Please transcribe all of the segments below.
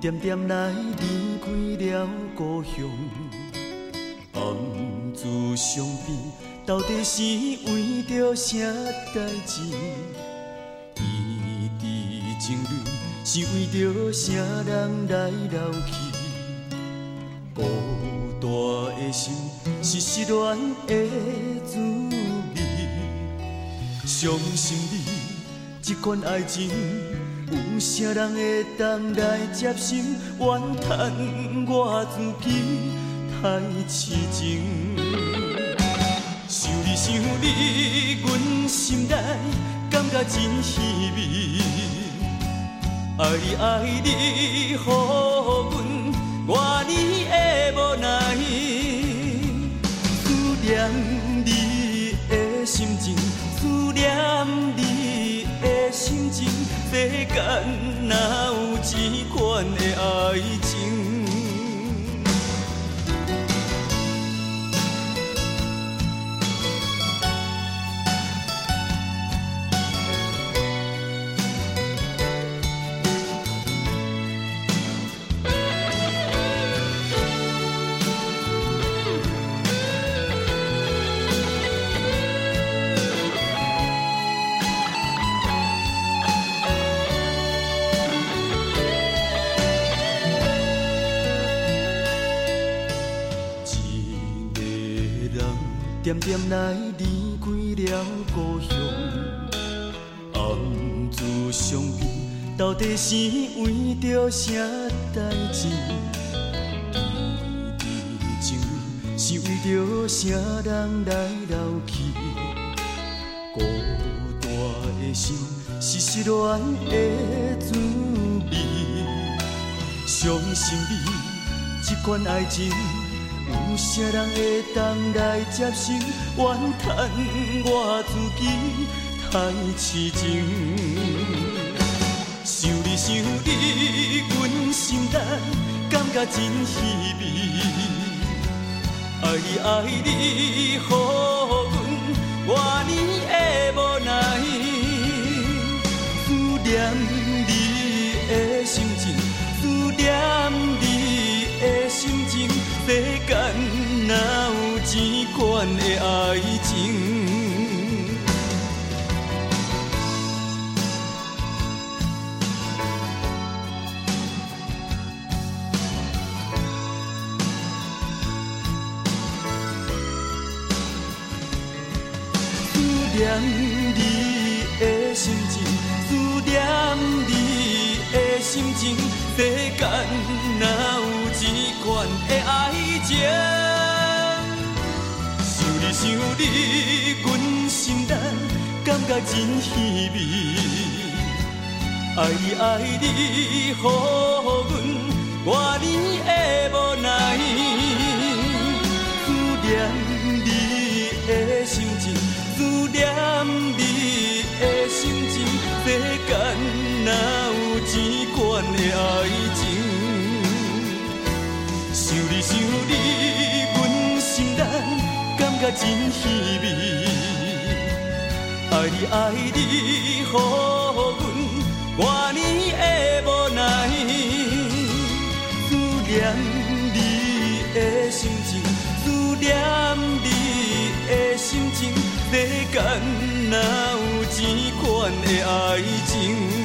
点点来离开了故乡，暗自相悲，到底是为着啥代志？一滴情泪是为着啥人来流去？孤单的心是失恋的滋味，相信你这款爱情。有啥人会当来接受？怨叹我自己太痴情。想你想你，阮心内感觉真稀微。爱你爱你，好世间哪有一款的爱情？点点来离开了故乡，暗自伤悲，到底是为着啥代志？异地情是为着啥人来流去？孤单的心是失恋的滋味，相信你这款爱情。有啥人会当来接受？怨叹我自己太痴情。想你想你，阮心内感觉真稀微。爱你爱你，予阮外年的无奈。思念你的心情，思念你的心情。世间哪有这款的爱情？思念你的心情，思念你的心情，世间哪有这款的爱情？想你，阮心内感觉真稀微。爱你爱你，予阮外年的无奈。思念你的心情，思念你的心情，世间哪有这款的爱情？想你想你，觉真稀微。爱你爱你，予阮外年的无奈。思念你的心情，思念你的心情，世间哪有这款的爱情？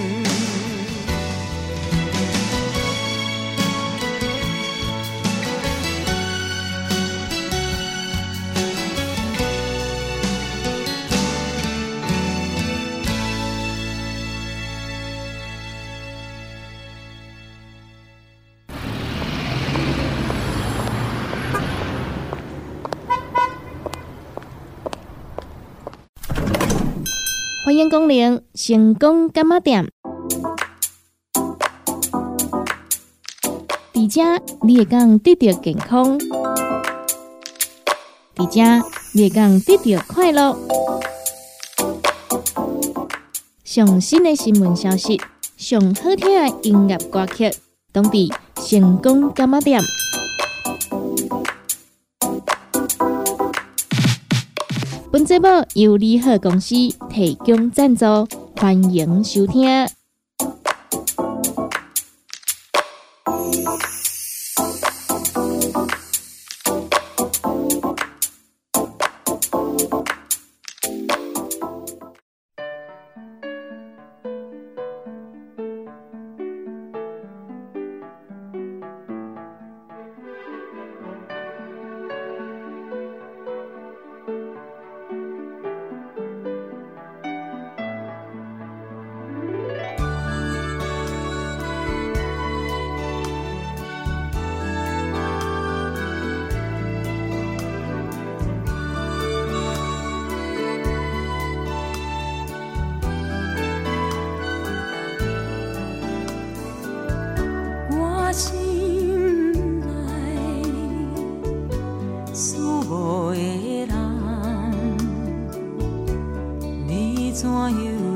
欢迎光临成功干妈店。伫遮你会讲得到健康，伫遮你会讲得到快乐。上新的新闻消息，上好听的音乐歌曲，拢伫成功干妈店。本节目由利好公司提供赞助，欢迎收听。爱的人，你怎样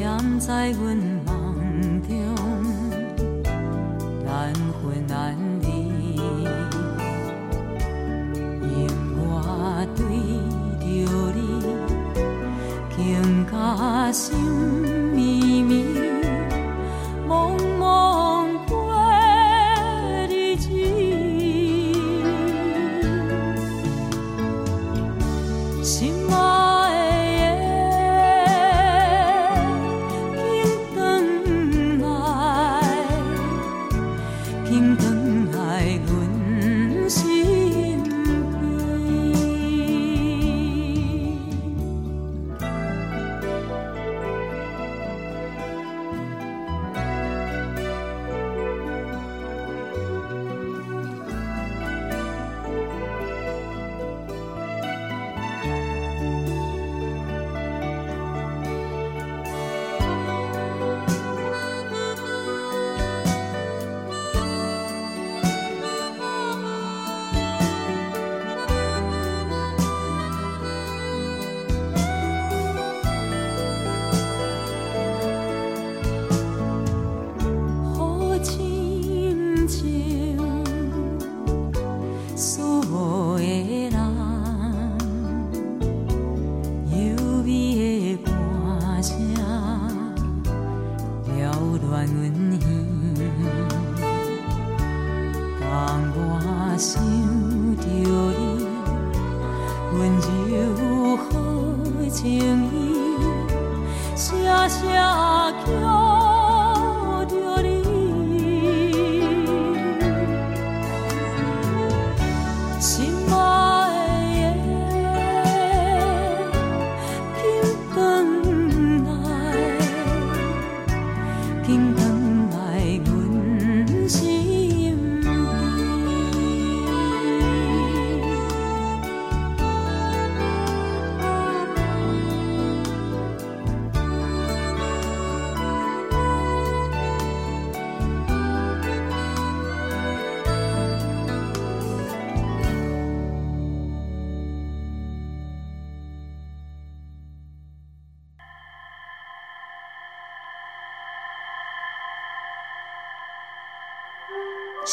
点在阮梦中，难分难离。因我对着你，更加心。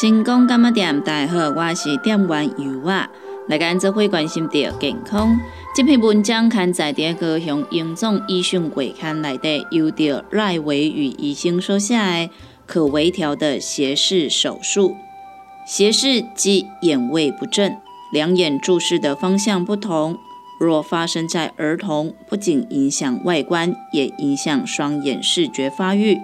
成功干么店？大家好，我是店员尤啊。来跟做会关心到健康。这篇文章刊载在高雄英总医讯会刊内底，由着赖维宇医生所写的可微调的斜视手术。斜视即眼位不正，两眼注视的方向不同，若发生在儿童，不仅影响外观，也影响双眼视觉发育，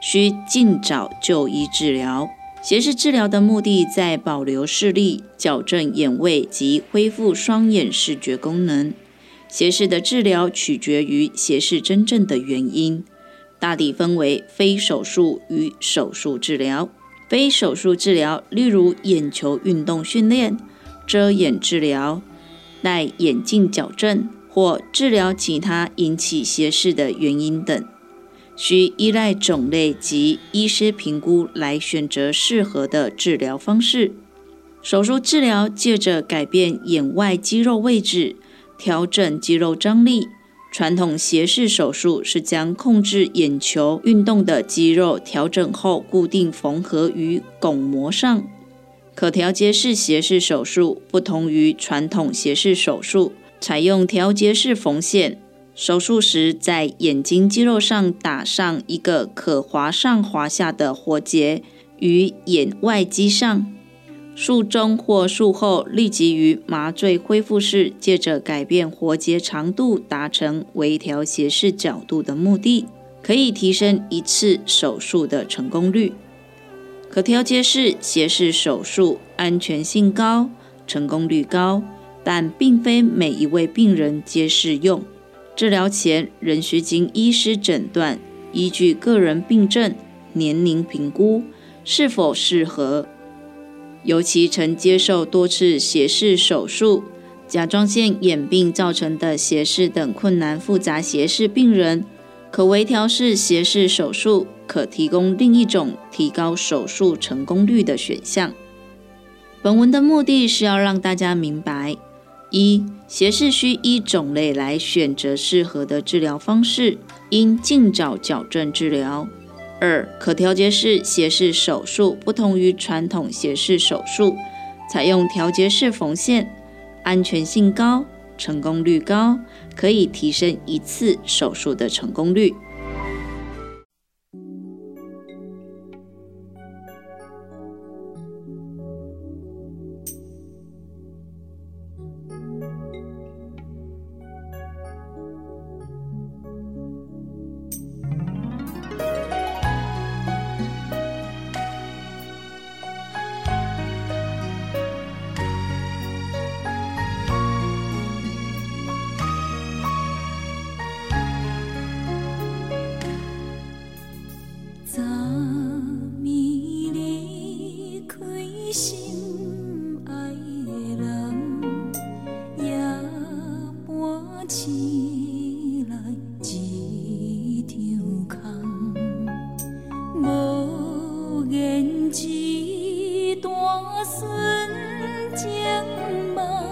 需尽早就医治疗。斜视治疗的目的在保留视力、矫正眼位及恢复双眼视觉功能。斜视的治疗取决于斜视真正的原因，大体分为非手术与手术治疗。非手术治疗，例如眼球运动训练、遮眼治疗、戴眼镜矫正或治疗其他引起斜视的原因等，需依赖种类及医师评估来选择适合的治疗方式。手术治疗借着改变眼外肌肉位置，调整肌肉张力。传统斜视手术是将控制眼球运动的肌肉调整后固定缝合于巩膜上。可调节式斜视手术不同于传统斜视手术，采用调节式缝线。手术时在眼睛肌肉上打上一个可滑上滑下的活结于眼外肌上。术中或术后立即于麻醉恢复室，借着改变活结长度，达成微调斜视角度的目的，可以提升一次手术的成功率。可调节式斜视手术安全性高，成功率高，但并非每一位病人皆适用。治疗前仍需经医师诊断，依据个人病症、年龄评估是否适合。尤其曾接受多次斜视手术、甲状腺眼病造成的斜视等困难复杂斜视病人，可微调式斜视手术可提供另一种提高手术成功率的选项。本文的目的是要让大家明白：一、斜视需依种类来选择适合的治疗方式，应尽早矫正治疗。二、可调节式斜视手术不同于传统斜视手术，采用调节式缝线，安全性高，成功率高，可以提升一次手术的成功率。见。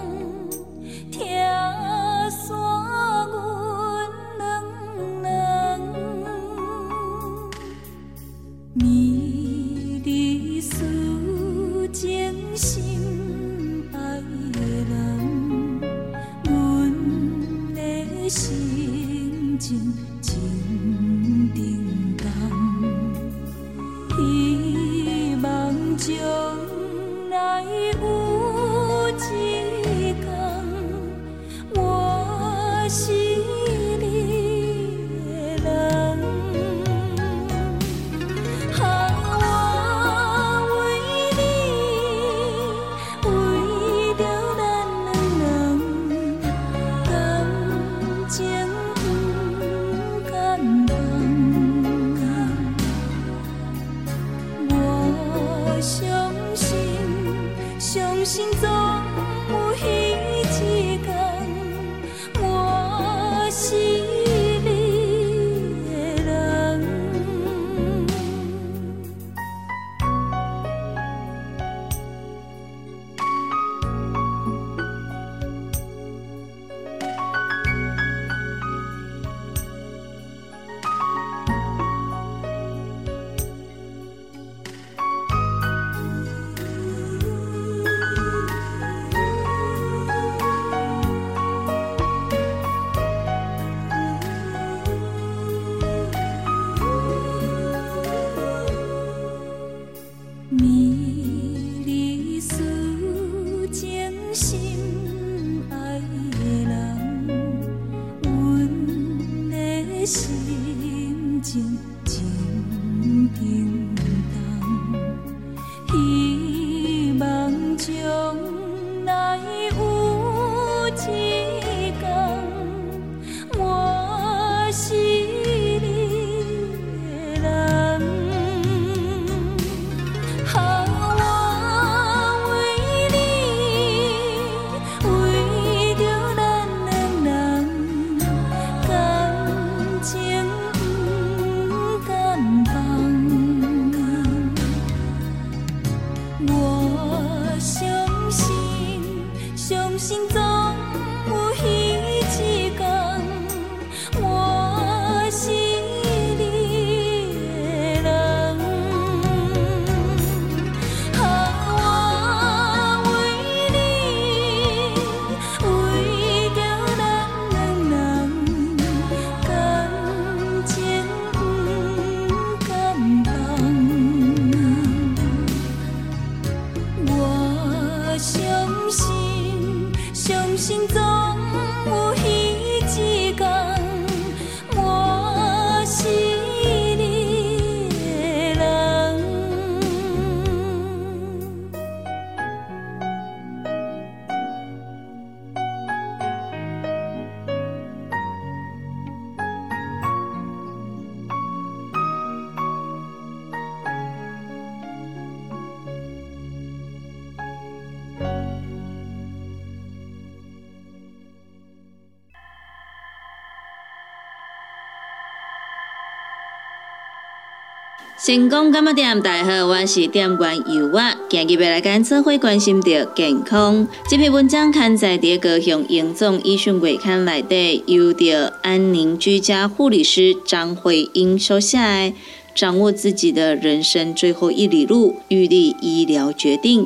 成功干么点？大家好，我是点关尤啊。今日要来跟社会关心到健康。这篇文章刊在高雄营总医讯月刊内底，由着安宁居家护理师张慧英收下来。掌握自己的人生最后一里路，预立医疗决定。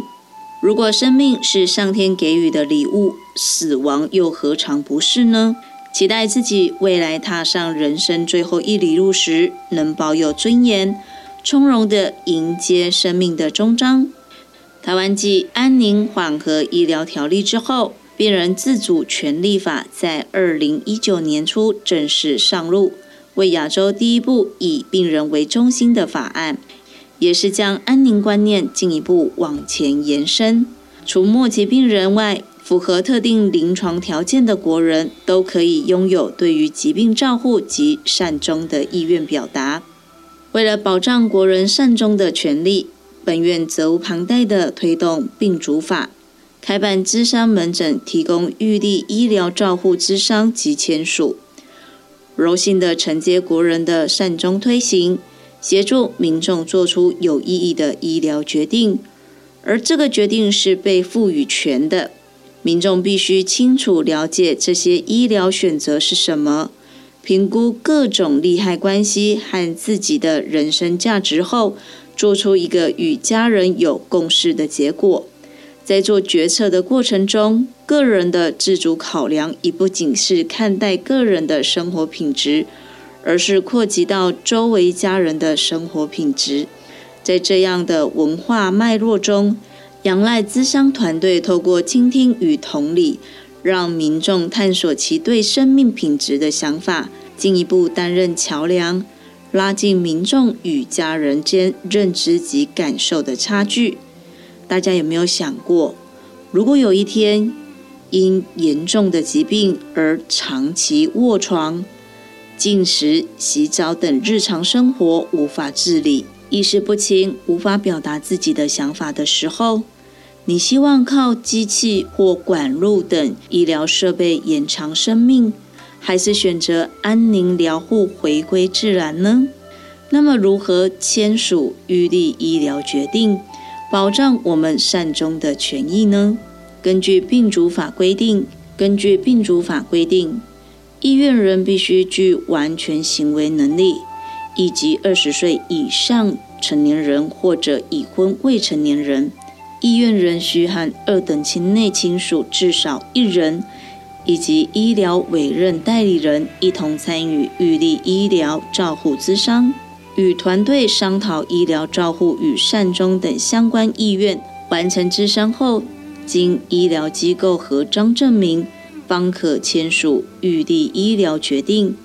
如果生命是上天给予的礼物，死亡又何尝不是呢？期待自己未来踏上人生最后一里路时，能保有尊严。从容地迎接生命的终章。台湾继安宁缓和医疗条例之后，病人自主权利法在二零一九年初正式上路，为亚洲第一部以病人为中心的法案，也是将安宁观念进一步往前延伸。除末期病人外，符合特定临床条件的国人都可以拥有对于疾病照护及善终的意愿表达。为了保障国人善终的权利，本院责无旁贷的推动病主法，开办咨商门诊，提供预立医疗照护咨商及签署，柔性的承接国人的善终推行，协助民众做出有意义的医疗决定。而这个决定是被赋予权的，民众必须清楚了解这些医疗选择是什么。评估各种利害关系和自己的人生价值后，做出一个与家人有共识的结果。在做决策的过程中，个人的自主考量已不仅是看待个人的生活品质，而是扩及到周围家人的生活品质。在这样的文化脉络中，仰赖资商团队透过倾听与同理。让民众探索其对生命品质的想法，进一步担任桥梁，拉近民众与家人间认知及感受的差距。大家有没有想过，如果有一天因严重的疾病而长期卧床、进食、洗澡等日常生活无法自理、意识不清、无法表达自己的想法的时候？你希望靠机器或管路等医疗设备延长生命，还是选择安宁疗护回归自然呢？那么，如何签署预立医疗决定，保障我们善终的权益呢？根据病主法规定，根据病主法规定，医院人必须具完全行为能力，以及二十岁以上成年人或者已婚未成年人。医院仍需和二等亲内亲属至少一人，以及医疗委任代理人一同参与预立医疗照护咨商，与团队商讨医疗照护与善终等相关意愿。完成咨商后，经医疗机构核章证明，方可签署预立医疗决定。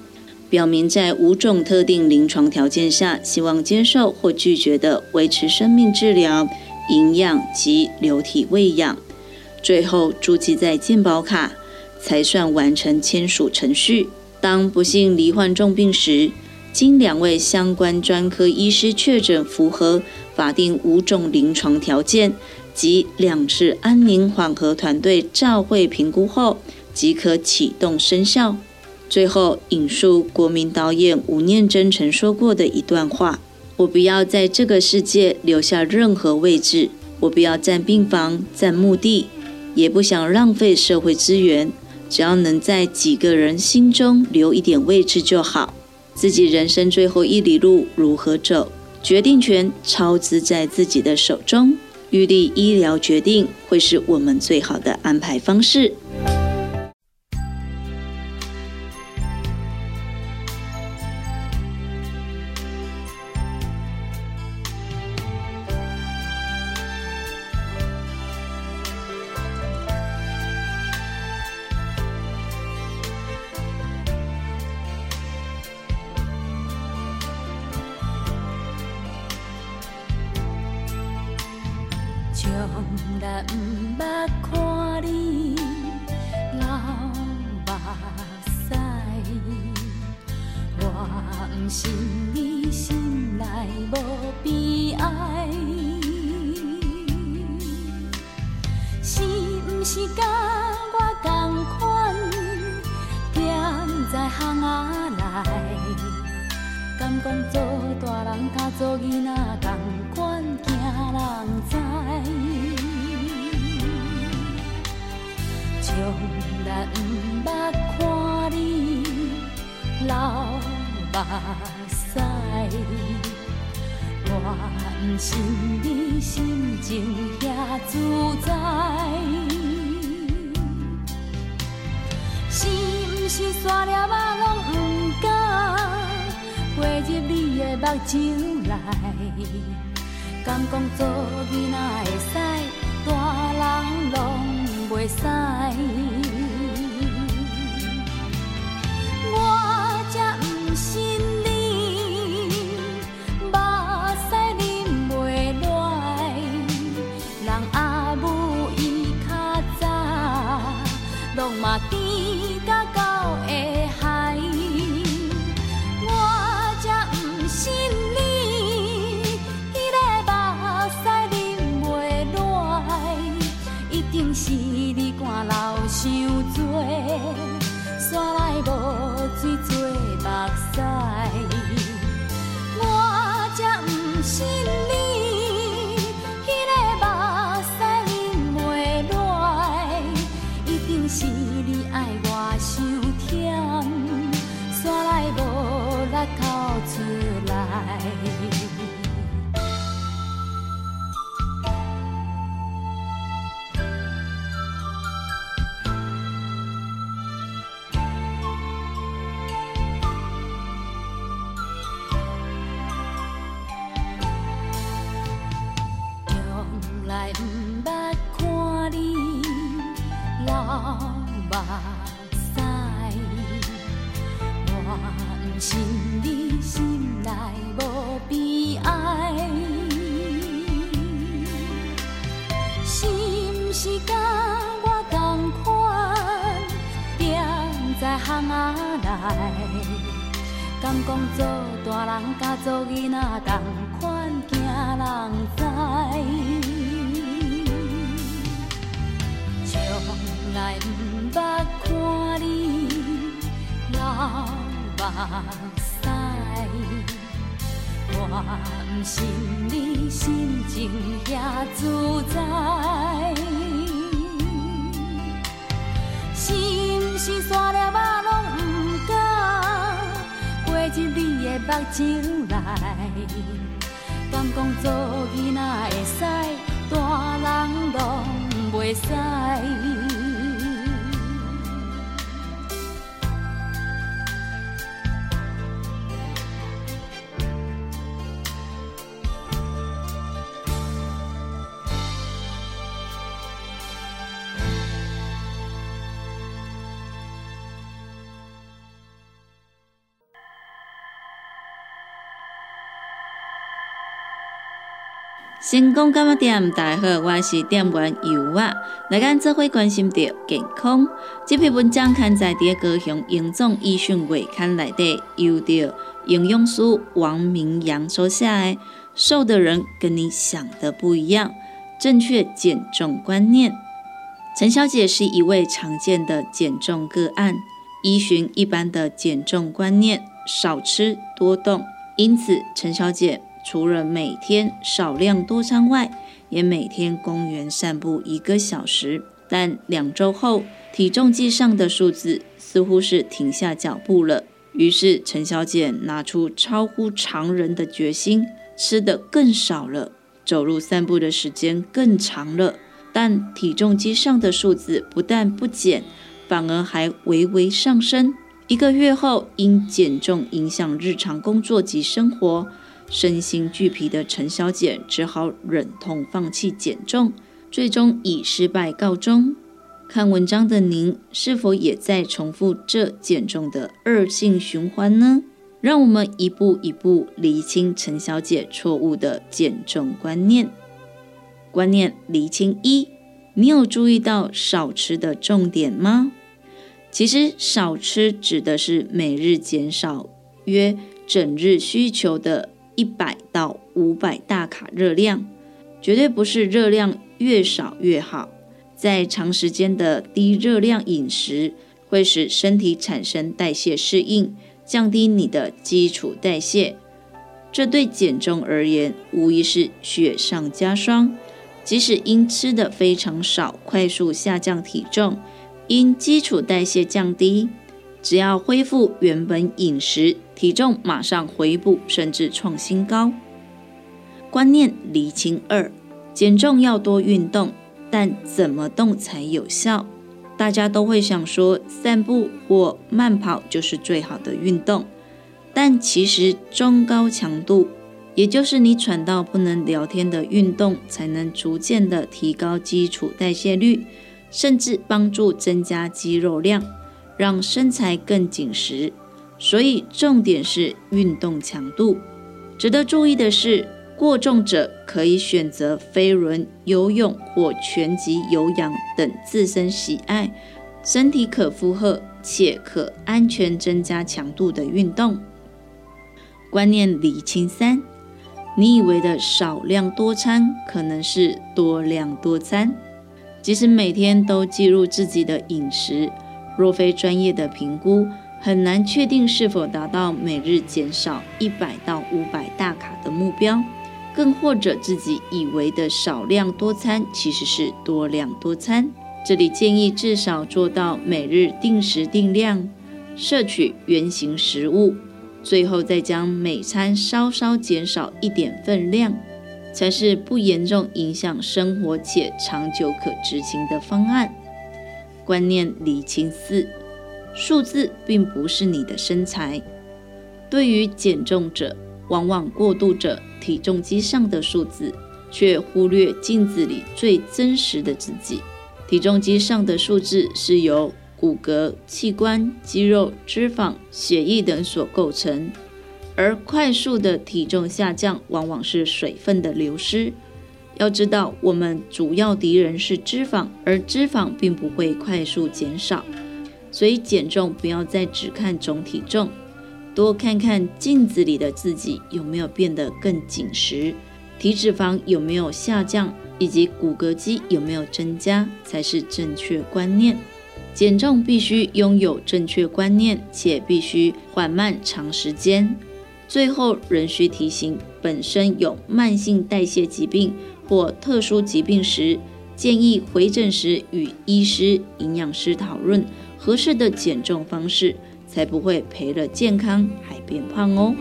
表明在五种特定临床条件下，希望接受或拒绝的维持生命治疗、营养及流体喂养。最后注记在健保卡，才算完成签署程序。当不幸罹患重病时，经两位相关专科医师确诊符合法定五种临床条件及两次安宁缓和团队照会评估后，即可启动生效。最后引述国民导演吴念真曾说过的一段话：“我不要在这个世界留下任何位置，我不要占病房、占墓地，也不想浪费社会资源。只要能在几个人心中留一点位置就好。自己人生最后一里路如何走，决定权操之在自己的手中。预立医疗决定会是我们最好的安排方式。” lam kong to gina esa 你汗流伤多，山内无水做目屎，我才不信。讲做大人，甲做囡仔同款，惊人知。从来毋捌看你流目屎，我毋信你心情遐自在，是毋是？来，敢讲做囡仔会使，大人拢袂使。成功干么店，大家好，我是店员尤啊。来咱做伙关心着健康。这篇文章刊在第高雄营总医讯月刊内底，由着营养师王明阳所写的。瘦的人跟你想的不一样，正确减重观念。陈小姐是一位常见的减重个案，依循一般的减重观念，少吃多动。因此，陈小姐。除了每天少量多餐外，也每天公园散步一个小时。但两周后，体重计上的数字似乎是停下脚步了。于是陈小姐拿出超乎常人的决心，吃的更少了，走路散步的时间更长了。但体重机上的数字不但不减，反而还微微上升。一个月后，因减重影响日常工作及生活。身心俱疲的陈小姐只好忍痛放弃减重，最终以失败告终。看文章的您，是否也在重复这减重的恶性循环呢？让我们一步一步厘清陈小姐错误的减重观念。观念厘清一：你有注意到少吃的重点吗？其实少吃指的是每日减少约整日需求的。一百到五百大卡热量，绝对不是热量越少越好。在长时间的低热量饮食，会使身体产生代谢适应，降低你的基础代谢。这对减重而言，无疑是雪上加霜。即使因吃的非常少，快速下降体重，因基础代谢降低。只要恢复原本饮食，体重马上回补，甚至创新高。观念厘清二：减重要多运动，但怎么动才有效？大家都会想说，散步或慢跑就是最好的运动。但其实中高强度，也就是你喘到不能聊天的运动，才能逐渐的提高基础代谢率，甚至帮助增加肌肉量。让身材更紧实，所以重点是运动强度。值得注意的是，过重者可以选择飞轮、游泳或拳击有氧等自身喜爱、身体可负荷且可安全增加强度的运动。观念理清三：你以为的少量多餐，可能是多量多餐。即使每天都记录自己的饮食。若非专业的评估，很难确定是否达到每日减少一百到五百大卡的目标。更或者自己以为的少量多餐，其实是多量多餐。这里建议至少做到每日定时定量摄取原形食物，最后再将每餐稍稍减少一点分量，才是不严重影响生活且长久可执行的方案。观念理清四，数字并不是你的身材。对于减重者，往往过度着体重机上的数字，却忽略镜子里最真实的自己。体重机上的数字是由骨骼、器官、肌肉、脂肪、血液等所构成，而快速的体重下降，往往是水分的流失。要知道，我们主要敌人是脂肪，而脂肪并不会快速减少。所以减重不要再只看总体重，多看看镜子里的自己有没有变得更紧实，体脂肪有没有下降，以及骨骼肌有没有增加，才是正确观念。减重必须拥有正确观念，且必须缓慢长时间。最后仍需提醒，本身有慢性代谢疾病。或特殊疾病时，建议回诊时与医师、营养师讨论合适的减重方式，才不会赔了健康还变胖哦。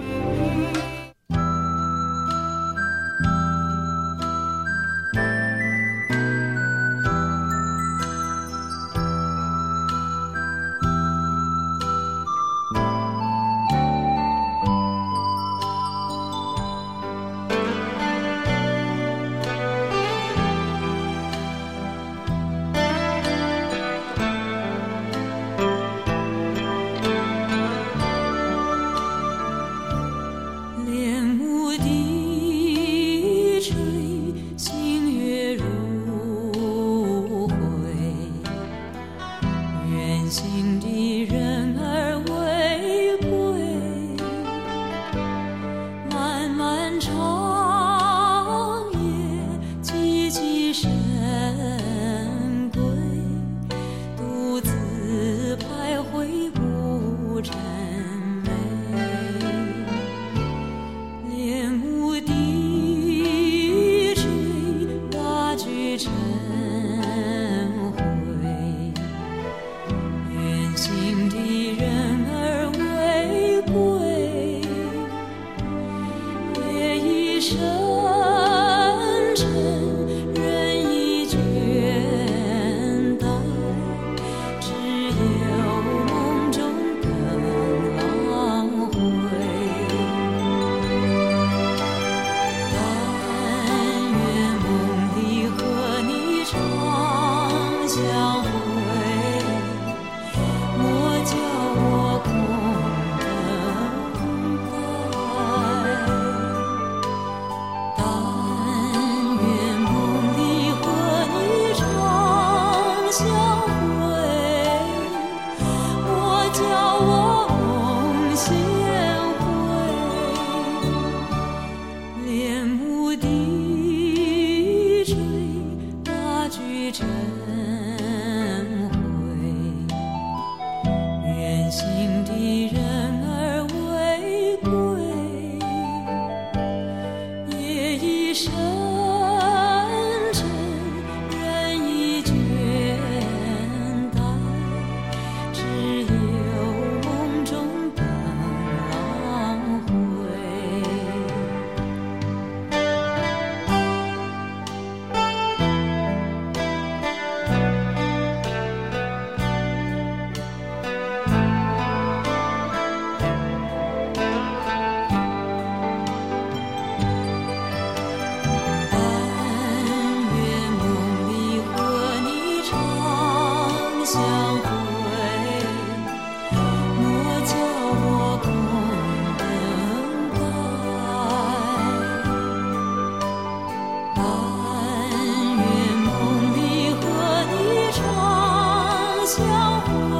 漂泊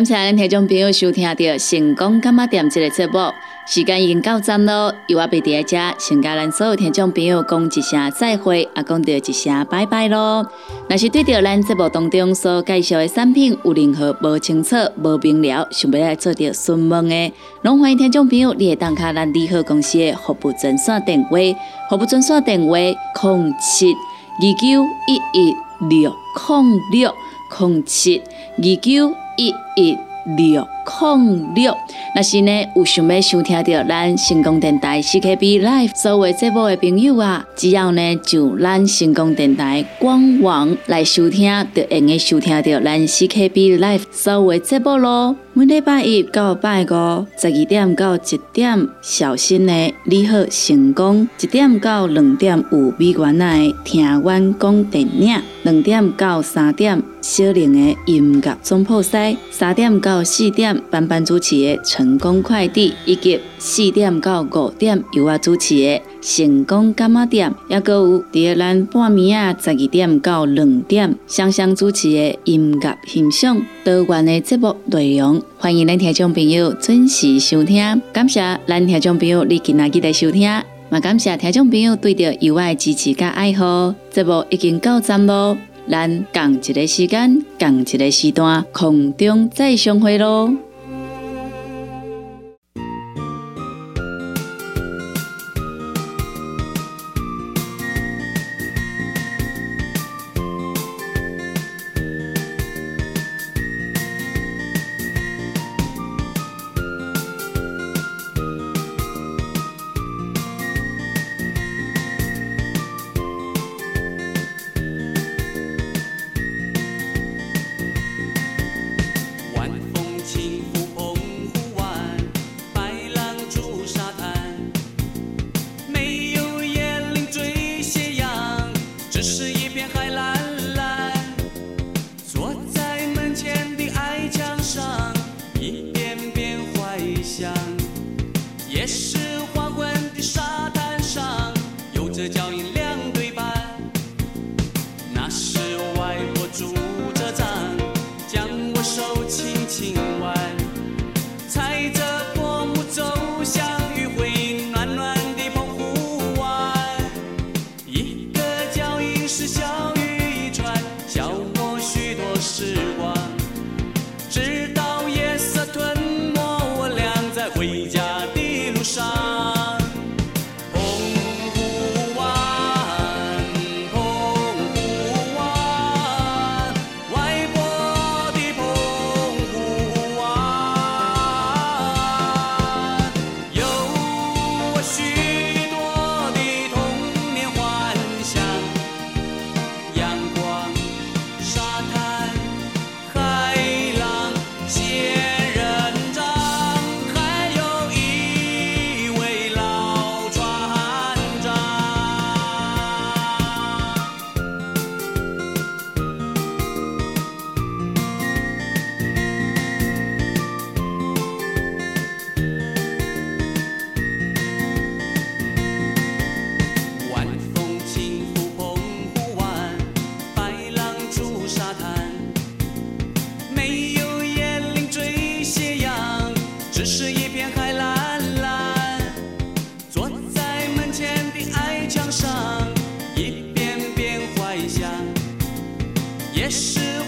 感谢咱听众朋友收听到成功干嘛店这个节目，时间已经到站咯，由我贝在遮，先甲咱所有听众朋友讲一声再会，也讲到一声拜拜咯。若是对着咱节目当中所介绍的产品有任何无清楚、无明了，想要来做着询问的，拢欢迎听众朋友会打卡咱利好公司的服务专线电话，服务专线电话：零七二九一一六零六零七二九。一一六零六，那是呢，有想要收听到咱成功电台 CKB Live 所有节目的朋友啊，只要呢就咱成功电台官网来收听，就会用收听到咱 CKB Live 所有节目咯。每礼拜一到拜五十二点到一点，小心的你好成功；一点到两点有美元的听阮讲电影；两点到三点小玲的音乐总铺西；三点到四点班班主持的成功快递，以及四点到五点。由我主持的。成功干嘛店，也个有第二咱半暝啊，十二点到两点，双双主持的音乐欣赏多元的节目内容，欢迎咱听众朋友准时收听。感谢咱听众朋友你今仔日的收听，也感谢听众朋友对着意外支持加爱好。节目已经到站咯，咱共一个时间，共一个时段，空中再相会喽。也是